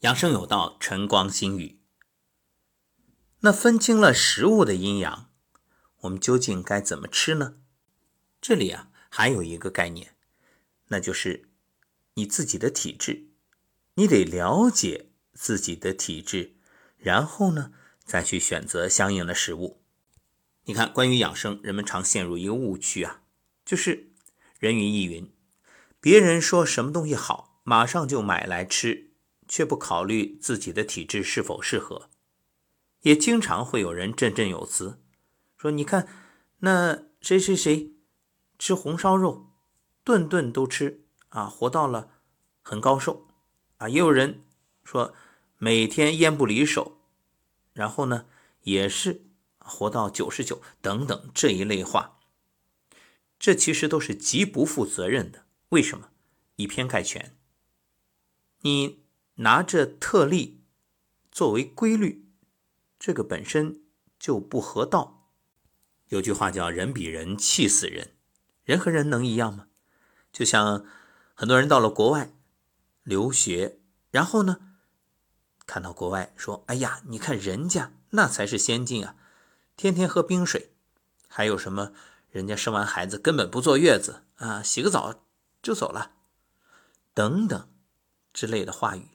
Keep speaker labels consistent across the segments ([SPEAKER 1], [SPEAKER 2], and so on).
[SPEAKER 1] 养生有道，晨光心语。那分清了食物的阴阳，我们究竟该怎么吃呢？这里啊，还有一个概念，那就是你自己的体质。你得了解自己的体质，然后呢，再去选择相应的食物。你看，关于养生，人们常陷入一个误区啊，就是人云亦云，别人说什么东西好，马上就买来吃。却不考虑自己的体质是否适合，也经常会有人振振有词，说：“你看，那谁谁谁吃红烧肉，顿顿都吃啊，活到了很高寿啊。”也有人说每天烟不离手，然后呢，也是活到九十九等等这一类话，这其实都是极不负责任的。为什么？以偏概全，你。拿着特例作为规律，这个本身就不合道。有句话叫“人比人气死人”，人和人能一样吗？就像很多人到了国外留学，然后呢，看到国外说：“哎呀，你看人家那才是先进啊，天天喝冰水，还有什么人家生完孩子根本不坐月子啊，洗个澡就走了，等等之类的话语。”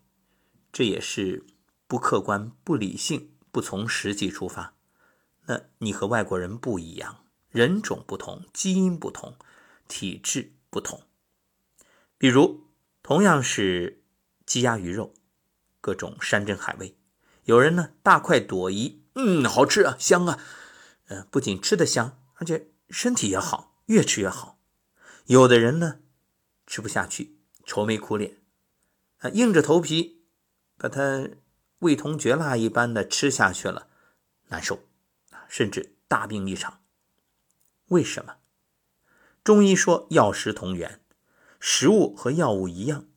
[SPEAKER 1] 这也是不客观、不理性、不从实际出发。那你和外国人不一样，人种不同，基因不同，体质不同。比如，同样是鸡鸭鱼肉，各种山珍海味，有人呢大快朵颐，嗯，好吃啊，香啊，呃，不仅吃得香，而且身体也好，越吃越好。有的人呢吃不下去，愁眉苦脸，啊，硬着头皮。把它味同嚼蜡一般的吃下去了，难受啊，甚至大病一场。为什么？中医说药食同源，食物和药物一样，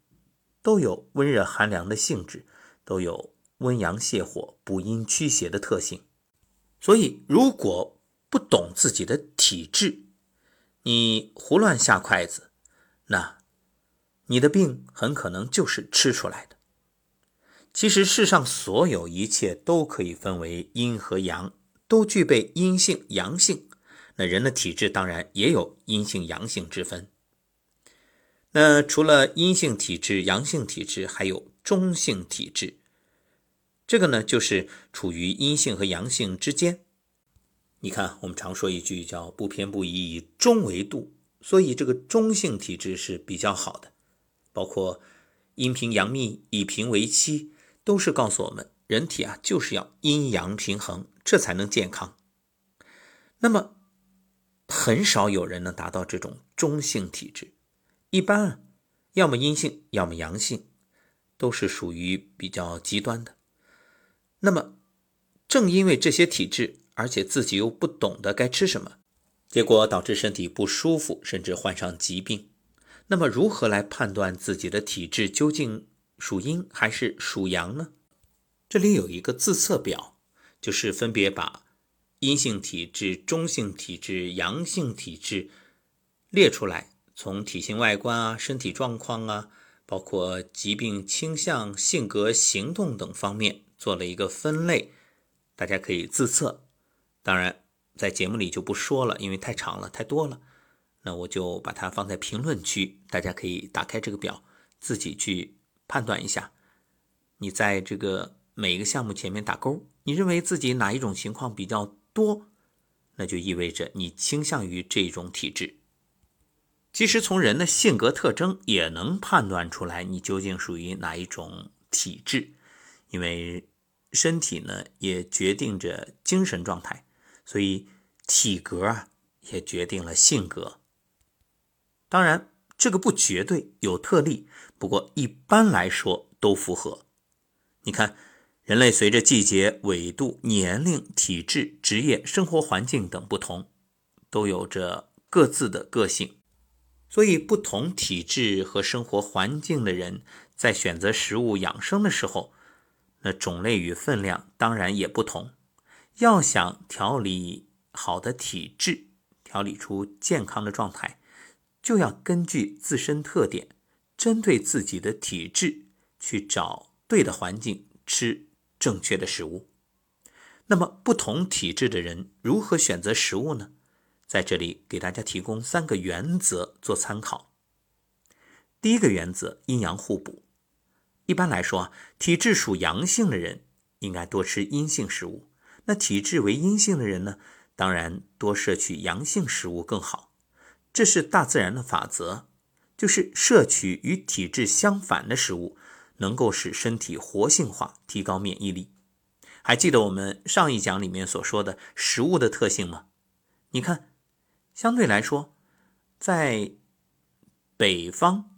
[SPEAKER 1] 都有温热寒凉的性质，都有温阳泻火、补阴驱邪的特性。所以，如果不懂自己的体质，你胡乱下筷子，那你的病很可能就是吃出来的。其实世上所有一切都可以分为阴和阳，都具备阴性、阳性。那人的体质当然也有阴性、阳性之分。那除了阴性体质、阳性体质，还有中性体质。这个呢，就是处于阴性和阳性之间。你看，我们常说一句叫“不偏不倚，以中为度”，所以这个中性体质是比较好的。包括阴平阳秘，以平为期。都是告诉我们，人体啊就是要阴阳平衡，这才能健康。那么，很少有人能达到这种中性体质，一般啊要么阴性，要么阳性，都是属于比较极端的。那么，正因为这些体质，而且自己又不懂得该吃什么，结果导致身体不舒服，甚至患上疾病。那么，如何来判断自己的体质究竟？属阴还是属阳呢？这里有一个自测表，就是分别把阴性体质、中性体质、阳性体质列出来，从体型外观啊、身体状况啊，包括疾病倾向、性格、行动等方面做了一个分类，大家可以自测。当然，在节目里就不说了，因为太长了、太多了。那我就把它放在评论区，大家可以打开这个表，自己去。判断一下，你在这个每一个项目前面打勾，你认为自己哪一种情况比较多，那就意味着你倾向于这种体质。其实从人的性格特征也能判断出来你究竟属于哪一种体质，因为身体呢也决定着精神状态，所以体格啊也决定了性格。当然。这个不绝对，有特例，不过一般来说都符合。你看，人类随着季节、纬度、年龄、体质、职业、生活环境等不同，都有着各自的个性。所以，不同体质和生活环境的人在选择食物养生的时候，那种类与分量当然也不同。要想调理好的体质，调理出健康的状态。就要根据自身特点，针对自己的体质去找对的环境吃正确的食物。那么，不同体质的人如何选择食物呢？在这里给大家提供三个原则做参考。第一个原则，阴阳互补。一般来说啊，体质属阳性的人应该多吃阴性食物，那体质为阴性的人呢，当然多摄取阳性食物更好。这是大自然的法则，就是摄取与体质相反的食物，能够使身体活性化，提高免疫力。还记得我们上一讲里面所说的食物的特性吗？你看。相对来说，在北方，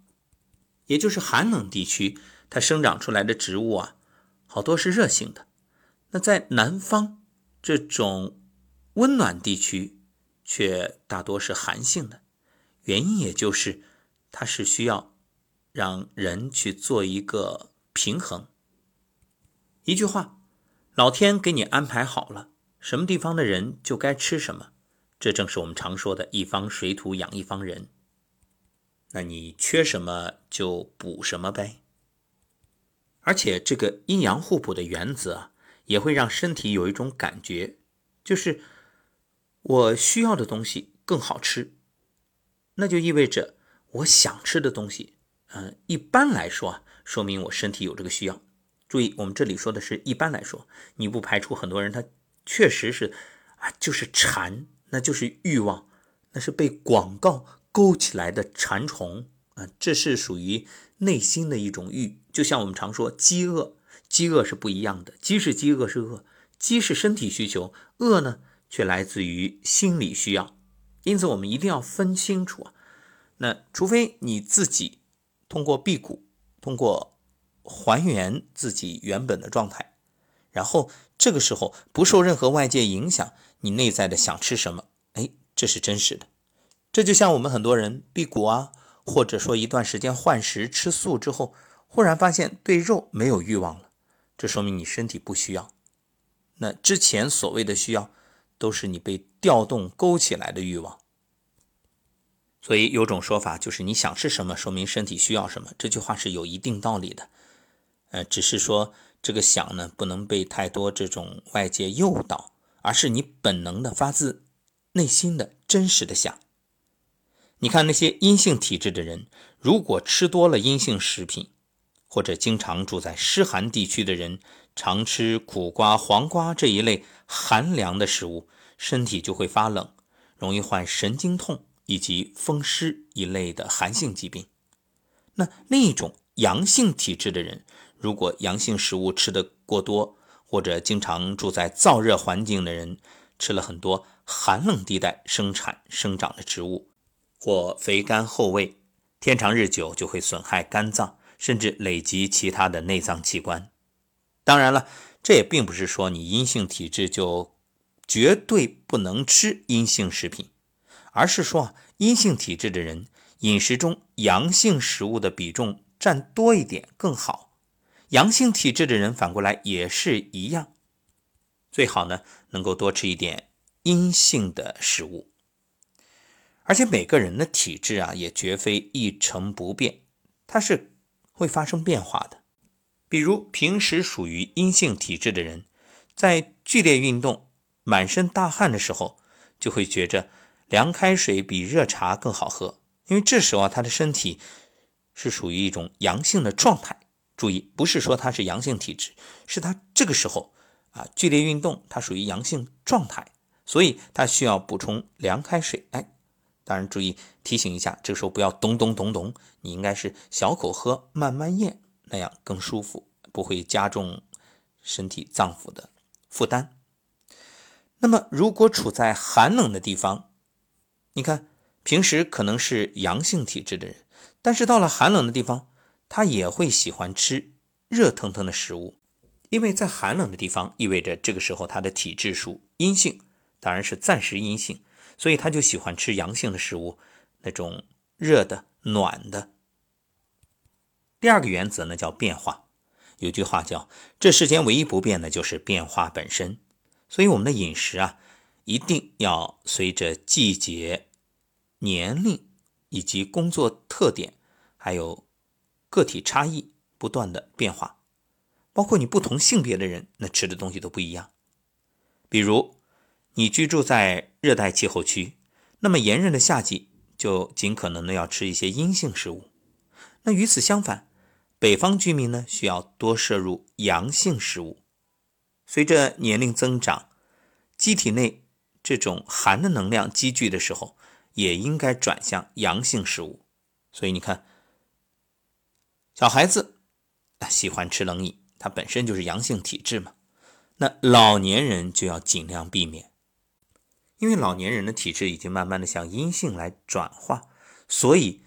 [SPEAKER 1] 也就是寒冷地区，它生长出来的植物啊，好多是热性的。那在南方这种温暖地区，却大多是寒性的。原因也就是它是需要让人去做一个平衡。一句话，老天给你安排好了，什么地方的人就该吃什么。这正是我们常说的一方水土养一方人。那你缺什么就补什么呗。而且这个阴阳互补的原则啊也会让身体有一种感觉，就是我需要的东西更好吃，那就意味着我想吃的东西，嗯，一般来说啊，说明我身体有这个需要。注意，我们这里说的是一般来说，你不排除很多人他确实是啊，就是馋。那就是欲望，那是被广告勾起来的馋虫啊！这是属于内心的一种欲，就像我们常说饥饿，饥饿是不一样的。饥是饥饿是饿，饥是身体需求，饿呢却来自于心理需要。因此，我们一定要分清楚啊。那除非你自己通过辟谷，通过还原自己原本的状态，然后这个时候不受任何外界影响。你内在的想吃什么？哎，这是真实的。这就像我们很多人辟谷啊，或者说一段时间换食吃素之后，忽然发现对肉没有欲望了，这说明你身体不需要。那之前所谓的需要，都是你被调动勾起来的欲望。所以有种说法就是你想吃什么，说明身体需要什么。这句话是有一定道理的。呃，只是说这个想呢，不能被太多这种外界诱导。而是你本能的、发自内心的真实的想。你看那些阴性体质的人，如果吃多了阴性食品，或者经常住在湿寒地区的人，常吃苦瓜、黄瓜这一类寒凉的食物，身体就会发冷，容易患神经痛以及风湿一类的寒性疾病。那另一种阳性体质的人，如果阳性食物吃得过多，或者经常住在燥热环境的人，吃了很多寒冷地带生产生长的植物，或肥甘厚味，天长日久就会损害肝脏，甚至累及其他的内脏器官。当然了，这也并不是说你阴性体质就绝对不能吃阴性食品，而是说，阴性体质的人饮食中阳性食物的比重占多一点更好。阳性体质的人反过来也是一样，最好呢能够多吃一点阴性的食物。而且每个人的体质啊也绝非一成不变，它是会发生变化的。比如平时属于阴性体质的人，在剧烈运动、满身大汗的时候，就会觉着凉开水比热茶更好喝，因为这时候啊他的身体是属于一种阳性的状态。注意，不是说他是阳性体质，是他这个时候啊剧烈运动，他属于阳性状态，所以他需要补充凉开水。哎，当然注意提醒一下，这个时候不要咚咚咚咚，你应该是小口喝，慢慢咽，那样更舒服，不会加重身体脏腑的负担。那么，如果处在寒冷的地方，你看平时可能是阳性体质的人，但是到了寒冷的地方。他也会喜欢吃热腾腾的食物，因为在寒冷的地方，意味着这个时候他的体质属阴性，当然是暂时阴性，所以他就喜欢吃阳性的食物，那种热的、暖的。第二个原则呢叫变化，有句话叫“这世间唯一不变的就是变化本身”，所以我们的饮食啊，一定要随着季节、年龄以及工作特点，还有。个体差异不断的变化，包括你不同性别的人，那吃的东西都不一样。比如，你居住在热带气候区，那么炎热的夏季就尽可能的要吃一些阴性食物。那与此相反，北方居民呢需要多摄入阳性食物。随着年龄增长，机体内这种寒的能量积聚的时候，也应该转向阳性食物。所以你看，小孩子喜欢吃冷饮，它本身就是阳性体质嘛。那老年人就要尽量避免，因为老年人的体质已经慢慢的向阴性来转化，所以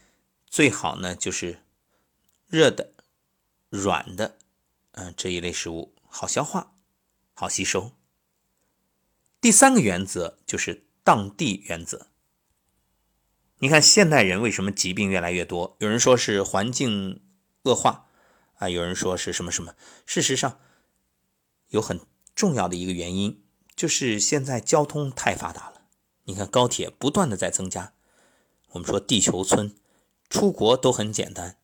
[SPEAKER 1] 最好呢就是热的、软的，嗯这一类食物好消化。好吸收。第三个原则就是当地原则。你看现代人为什么疾病越来越多？有人说是环境恶化啊，有人说是什么什么。事实上，有很重要的一个原因就是现在交通太发达了。你看高铁不断的在增加。我们说地球村，出国都很简单。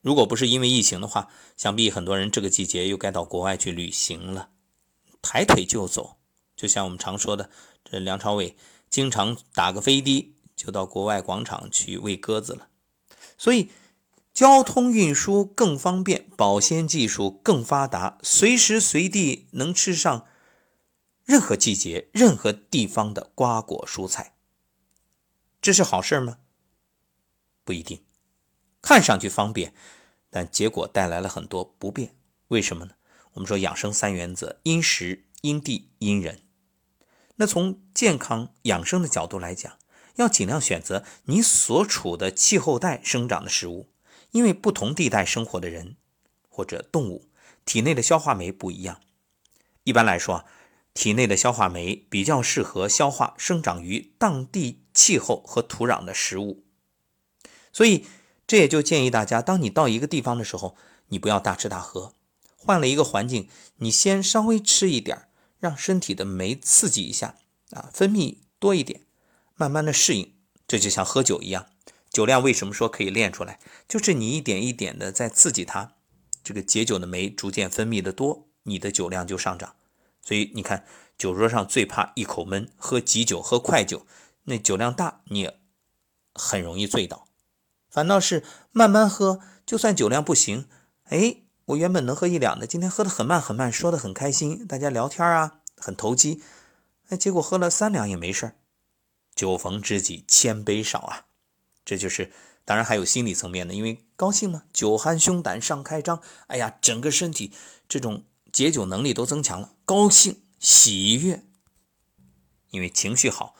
[SPEAKER 1] 如果不是因为疫情的话，想必很多人这个季节又该到国外去旅行了。抬腿就走，就像我们常说的，这梁朝伟经常打个飞的就到国外广场去喂鸽子了。所以，交通运输更方便，保鲜技术更发达，随时随地能吃上任何季节、任何地方的瓜果蔬菜，这是好事吗？不一定。看上去方便，但结果带来了很多不便。为什么呢？我们说养生三原则：因时、因地、因人。那从健康养生的角度来讲，要尽量选择你所处的气候带生长的食物，因为不同地带生活的人或者动物体内的消化酶不一样。一般来说，体内的消化酶比较适合消化生长于当地气候和土壤的食物。所以，这也就建议大家，当你到一个地方的时候，你不要大吃大喝。换了一个环境，你先稍微吃一点让身体的酶刺激一下啊，分泌多一点，慢慢的适应。这就像喝酒一样，酒量为什么说可以练出来？就是你一点一点的在刺激它，这个解酒的酶逐渐分泌的多，你的酒量就上涨。所以你看，酒桌上最怕一口闷，喝急酒、喝快酒，那酒量大你也很容易醉倒。反倒是慢慢喝，就算酒量不行，哎。我原本能喝一两的，今天喝的很慢很慢，说的很开心，大家聊天啊，很投机。哎，结果喝了三两也没事酒逢知己千杯少啊，这就是，当然还有心理层面的，因为高兴嘛，酒酣胸胆尚开张，哎呀，整个身体这种解酒能力都增强了，高兴喜悦。因为情绪好，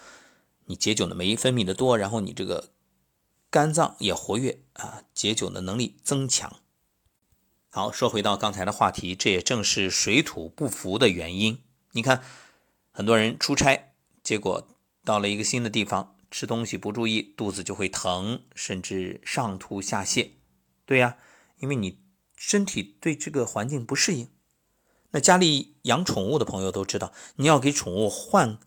[SPEAKER 1] 你解酒的酶分泌的多，然后你这个肝脏也活跃啊，解酒的能力增强。好，说回到刚才的话题，这也正是水土不服的原因。你看，很多人出差，结果到了一个新的地方，吃东西不注意，肚子就会疼，甚至上吐下泻。对呀，因为你身体对这个环境不适应。那家里养宠物的朋友都知道，你要给宠物换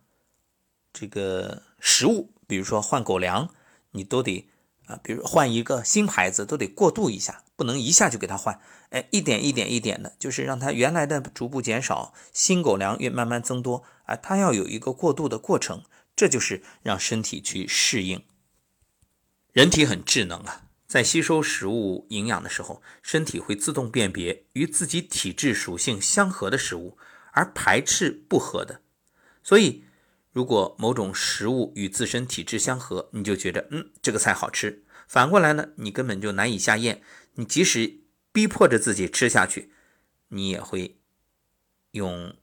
[SPEAKER 1] 这个食物，比如说换狗粮，你都得。啊，比如换一个新牌子都得过渡一下，不能一下就给它换，哎，一点一点一点的，就是让它原来的逐步减少，新狗粮越慢慢增多，啊，它要有一个过渡的过程，这就是让身体去适应。人体很智能啊，在吸收食物营养的时候，身体会自动辨别与自己体质属性相合的食物，而排斥不合的，所以。如果某种食物与自身体质相合，你就觉得嗯这个菜好吃。反过来呢，你根本就难以下咽。你即使逼迫着自己吃下去，你也会用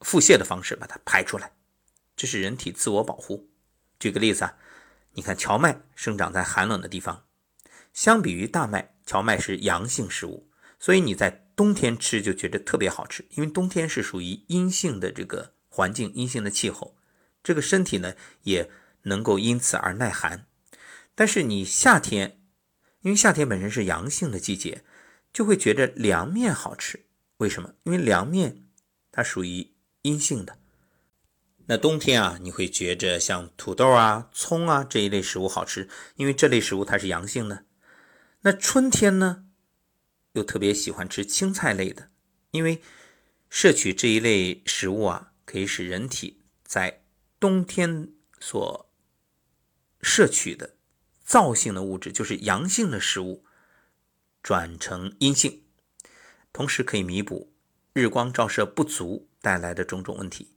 [SPEAKER 1] 腹泻的方式把它排出来。这是人体自我保护。举个例子啊，你看荞麦生长在寒冷的地方，相比于大麦，荞麦是阳性食物，所以你在冬天吃就觉得特别好吃，因为冬天是属于阴性的这个环境，阴性的气候。这个身体呢也能够因此而耐寒，但是你夏天，因为夏天本身是阳性的季节，就会觉得凉面好吃。为什么？因为凉面它属于阴性的。那冬天啊，你会觉着像土豆啊、葱啊这一类食物好吃，因为这类食物它是阳性的。那春天呢，又特别喜欢吃青菜类的，因为摄取这一类食物啊，可以使人体在冬天所摄取的燥性的物质，就是阳性的食物，转成阴性，同时可以弥补日光照射不足带来的种种问题。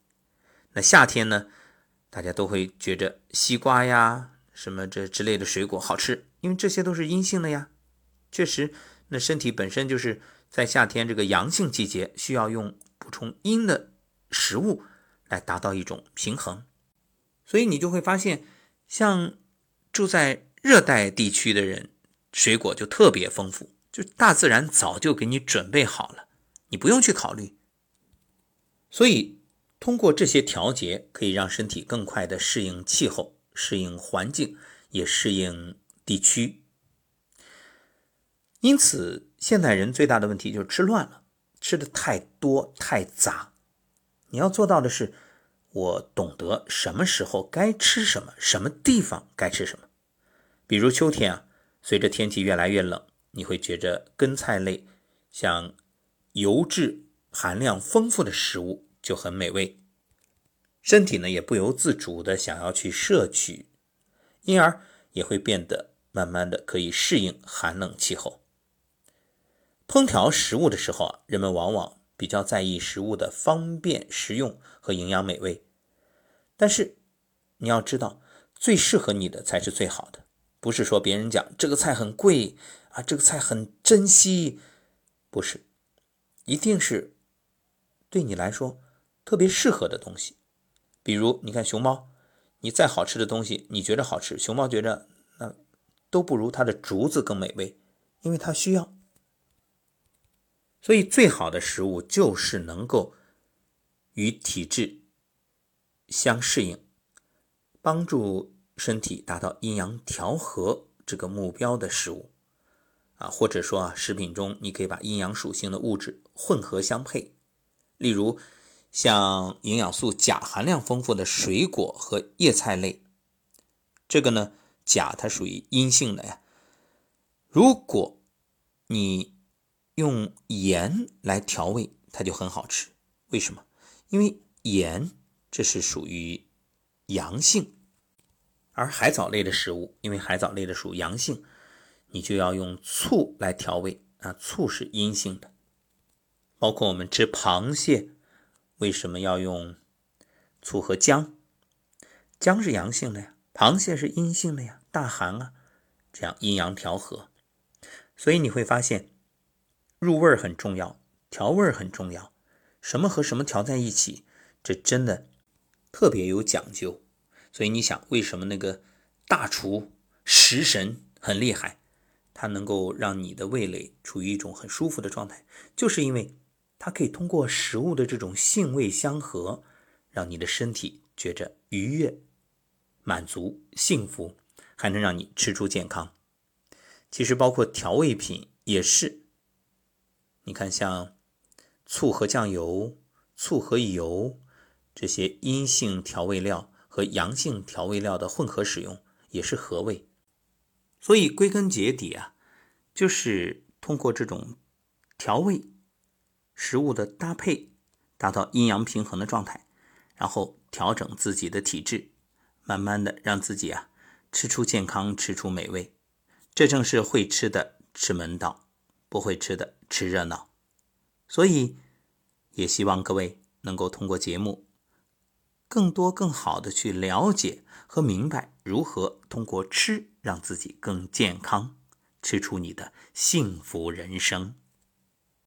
[SPEAKER 1] 那夏天呢，大家都会觉着西瓜呀、什么这之类的水果好吃，因为这些都是阴性的呀。确实，那身体本身就是在夏天这个阳性季节，需要用补充阴的食物来达到一种平衡。所以你就会发现，像住在热带地区的人，水果就特别丰富，就大自然早就给你准备好了，你不用去考虑。所以通过这些调节，可以让身体更快的适应气候、适应环境，也适应地区。因此，现代人最大的问题就是吃乱了，吃的太多太杂。你要做到的是，我懂得什么时候该吃什么，什么地方该吃什么。比如秋天啊，随着天气越来越冷，你会觉着根菜类、像油脂含量丰富的食物就很美味，身体呢也不由自主的想要去摄取，因而也会变得慢慢的可以适应寒冷气候。烹调食物的时候啊，人们往往比较在意食物的方便食用和营养美味。但是你要知道，最适合你的才是最好的。不是说别人讲这个菜很贵啊，这个菜很珍惜，不是，一定是对你来说特别适合的东西。比如你看熊猫，你再好吃的东西，你觉得好吃，熊猫觉得那都不如它的竹子更美味，因为它需要。所以，最好的食物就是能够与体质相适应，帮助身体达到阴阳调和这个目标的食物啊，或者说啊，食品中你可以把阴阳属性的物质混合相配。例如，像营养素钾含量丰富的水果和叶菜类，这个呢，钾它属于阴性的呀。如果你用盐来调味，它就很好吃。为什么？因为盐这是属于阳性，而海藻类的食物，因为海藻类的属阳性，你就要用醋来调味啊。醋是阴性的。包括我们吃螃蟹，为什么要用醋和姜？姜是阳性的呀，螃蟹是阴性的呀，大寒啊，这样阴阳调和。所以你会发现。入味很重要，调味很重要，什么和什么调在一起，这真的特别有讲究。所以你想，为什么那个大厨食神很厉害，他能够让你的味蕾处于一种很舒服的状态，就是因为他可以通过食物的这种性味相合，让你的身体觉着愉悦、满足、幸福，还能让你吃出健康。其实包括调味品也是。你看，像醋和酱油、醋和油这些阴性调味料和阳性调味料的混合使用，也是合味。所以归根结底啊，就是通过这种调味食物的搭配，达到阴阳平衡的状态，然后调整自己的体质，慢慢的让自己啊吃出健康，吃出美味。这正是会吃的吃门道。不会吃的吃热闹，所以也希望各位能够通过节目，更多更好的去了解和明白如何通过吃让自己更健康，吃出你的幸福人生。